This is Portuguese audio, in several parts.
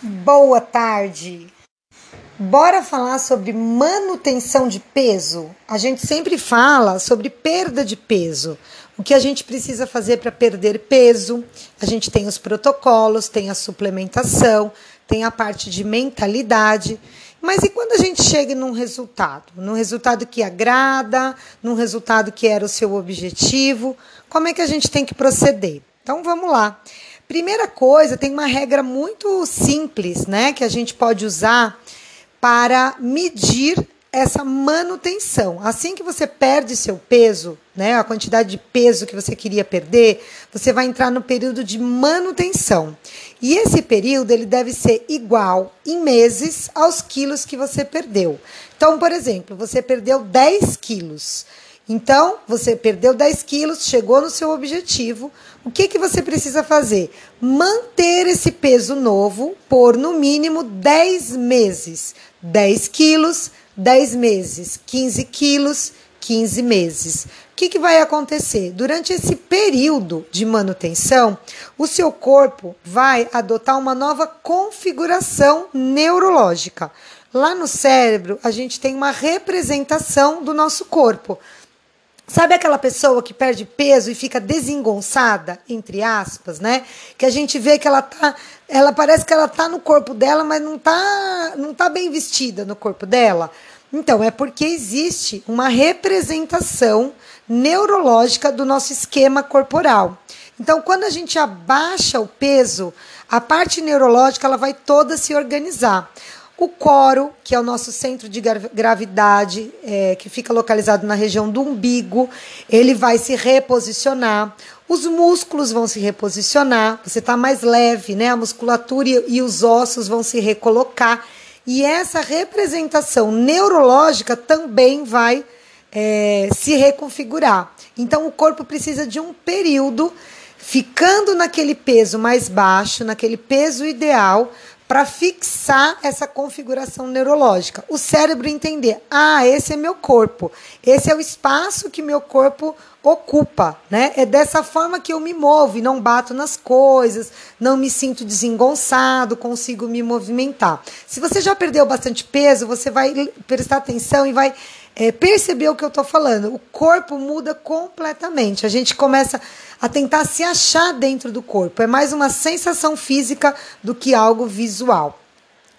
Boa tarde. Bora falar sobre manutenção de peso? A gente sempre fala sobre perda de peso. O que a gente precisa fazer para perder peso? A gente tem os protocolos, tem a suplementação, tem a parte de mentalidade. Mas e quando a gente chega num resultado? Num resultado que agrada, num resultado que era o seu objetivo? Como é que a gente tem que proceder? Então vamos lá. Primeira coisa, tem uma regra muito simples, né, que a gente pode usar para medir essa manutenção. Assim que você perde seu peso, né, a quantidade de peso que você queria perder, você vai entrar no período de manutenção. E esse período ele deve ser igual em meses aos quilos que você perdeu. Então, por exemplo, você perdeu 10 quilos. Então, você perdeu 10 quilos, chegou no seu objetivo. O que, que você precisa fazer? Manter esse peso novo por no mínimo 10 meses. 10 quilos, 10 meses. 15 quilos, 15 meses. O que, que vai acontecer? Durante esse período de manutenção, o seu corpo vai adotar uma nova configuração neurológica. Lá no cérebro, a gente tem uma representação do nosso corpo. Sabe aquela pessoa que perde peso e fica desengonçada, entre aspas, né? Que a gente vê que ela tá, ela parece que ela tá no corpo dela, mas não tá, não tá bem vestida no corpo dela. Então, é porque existe uma representação neurológica do nosso esquema corporal. Então, quando a gente abaixa o peso, a parte neurológica ela vai toda se organizar. O coro, que é o nosso centro de gravidade, é, que fica localizado na região do umbigo, ele vai se reposicionar. Os músculos vão se reposicionar, você está mais leve, né? A musculatura e os ossos vão se recolocar. E essa representação neurológica também vai é, se reconfigurar. Então, o corpo precisa de um período ficando naquele peso mais baixo, naquele peso ideal, para fixar essa configuração neurológica. O cérebro entender: ah, esse é meu corpo, esse é o espaço que meu corpo ocupa, né? É dessa forma que eu me movo e não bato nas coisas, não me sinto desengonçado, consigo me movimentar. Se você já perdeu bastante peso, você vai prestar atenção e vai é, perceber o que eu estou falando. O corpo muda completamente. A gente começa a tentar se achar dentro do corpo. É mais uma sensação física do que algo visual.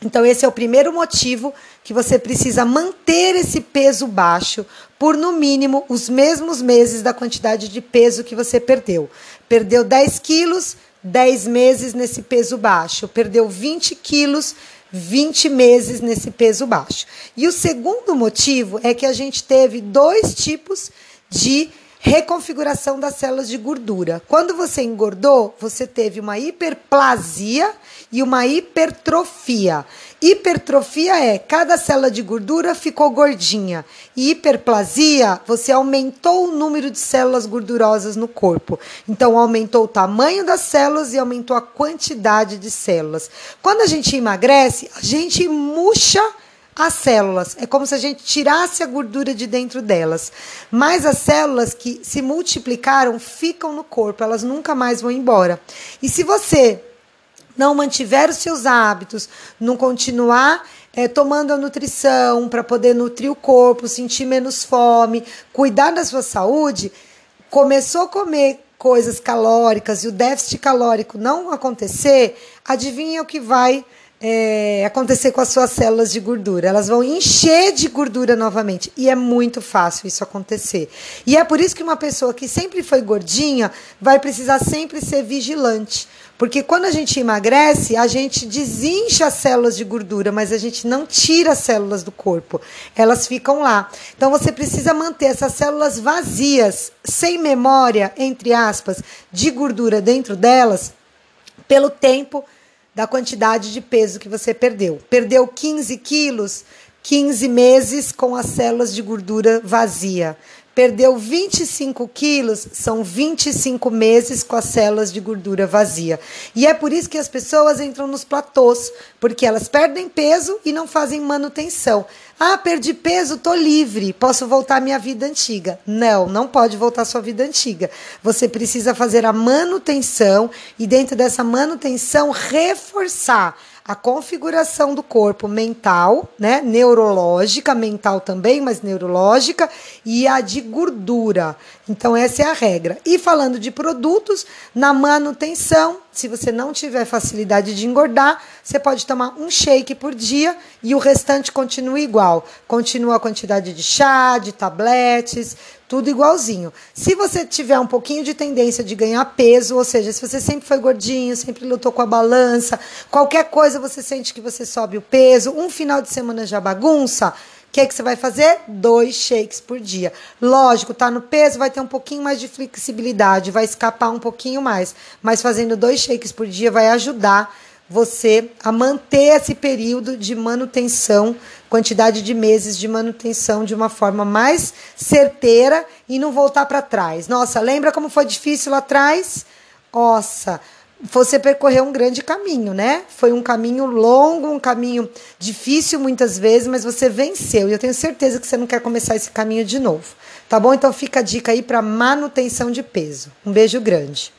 Então, esse é o primeiro motivo que você precisa manter esse peso baixo por no mínimo os mesmos meses da quantidade de peso que você perdeu. Perdeu 10 quilos, 10 meses nesse peso baixo. Perdeu 20 quilos, 20 meses nesse peso baixo. E o segundo motivo é que a gente teve dois tipos de reconfiguração das células de gordura. Quando você engordou, você teve uma hiperplasia e uma hipertrofia. Hipertrofia é cada célula de gordura ficou gordinha. E hiperplasia, você aumentou o número de células gordurosas no corpo. Então, aumentou o tamanho das células e aumentou a quantidade de células. Quando a gente emagrece, a gente murcha as células. É como se a gente tirasse a gordura de dentro delas. Mas as células que se multiplicaram ficam no corpo, elas nunca mais vão embora. E se você não mantiver os seus hábitos, não continuar é, tomando a nutrição para poder nutrir o corpo, sentir menos fome, cuidar da sua saúde, começou a comer coisas calóricas e o déficit calórico não acontecer, adivinha o que vai é, acontecer com as suas células de gordura. Elas vão encher de gordura novamente. E é muito fácil isso acontecer. E é por isso que uma pessoa que sempre foi gordinha vai precisar sempre ser vigilante. Porque quando a gente emagrece, a gente desincha as células de gordura, mas a gente não tira as células do corpo. Elas ficam lá. Então você precisa manter essas células vazias, sem memória, entre aspas, de gordura dentro delas, pelo tempo da quantidade de peso que você perdeu. Perdeu 15 quilos, 15 meses com as células de gordura vazia. Perdeu 25 quilos, são 25 meses com as células de gordura vazia. E é por isso que as pessoas entram nos platôs, porque elas perdem peso e não fazem manutenção. Ah, perdi peso, tô livre, posso voltar à minha vida antiga. Não, não pode voltar à sua vida antiga. Você precisa fazer a manutenção e dentro dessa manutenção reforçar a configuração do corpo mental, né? Neurológica, mental também, mas neurológica, e a de gordura. Então, essa é a regra. E falando de produtos, na manutenção, se você não tiver facilidade de engordar, você pode tomar um shake por dia e o restante continua igual. Continua a quantidade de chá, de tabletes, tudo igualzinho. Se você tiver um pouquinho de tendência de ganhar peso, ou seja, se você sempre foi gordinho, sempre lutou com a balança, qualquer coisa você sente que você sobe o peso, um final de semana já bagunça, o que, é que você vai fazer? Dois shakes por dia. Lógico, tá no peso, vai ter um pouquinho mais de flexibilidade, vai escapar um pouquinho mais. Mas fazendo dois shakes por dia vai ajudar você a manter esse período de manutenção, quantidade de meses de manutenção de uma forma mais certeira e não voltar para trás. Nossa, lembra como foi difícil lá atrás? Nossa, você percorreu um grande caminho, né? Foi um caminho longo, um caminho difícil muitas vezes, mas você venceu. E eu tenho certeza que você não quer começar esse caminho de novo. Tá bom? Então fica a dica aí para manutenção de peso. Um beijo grande.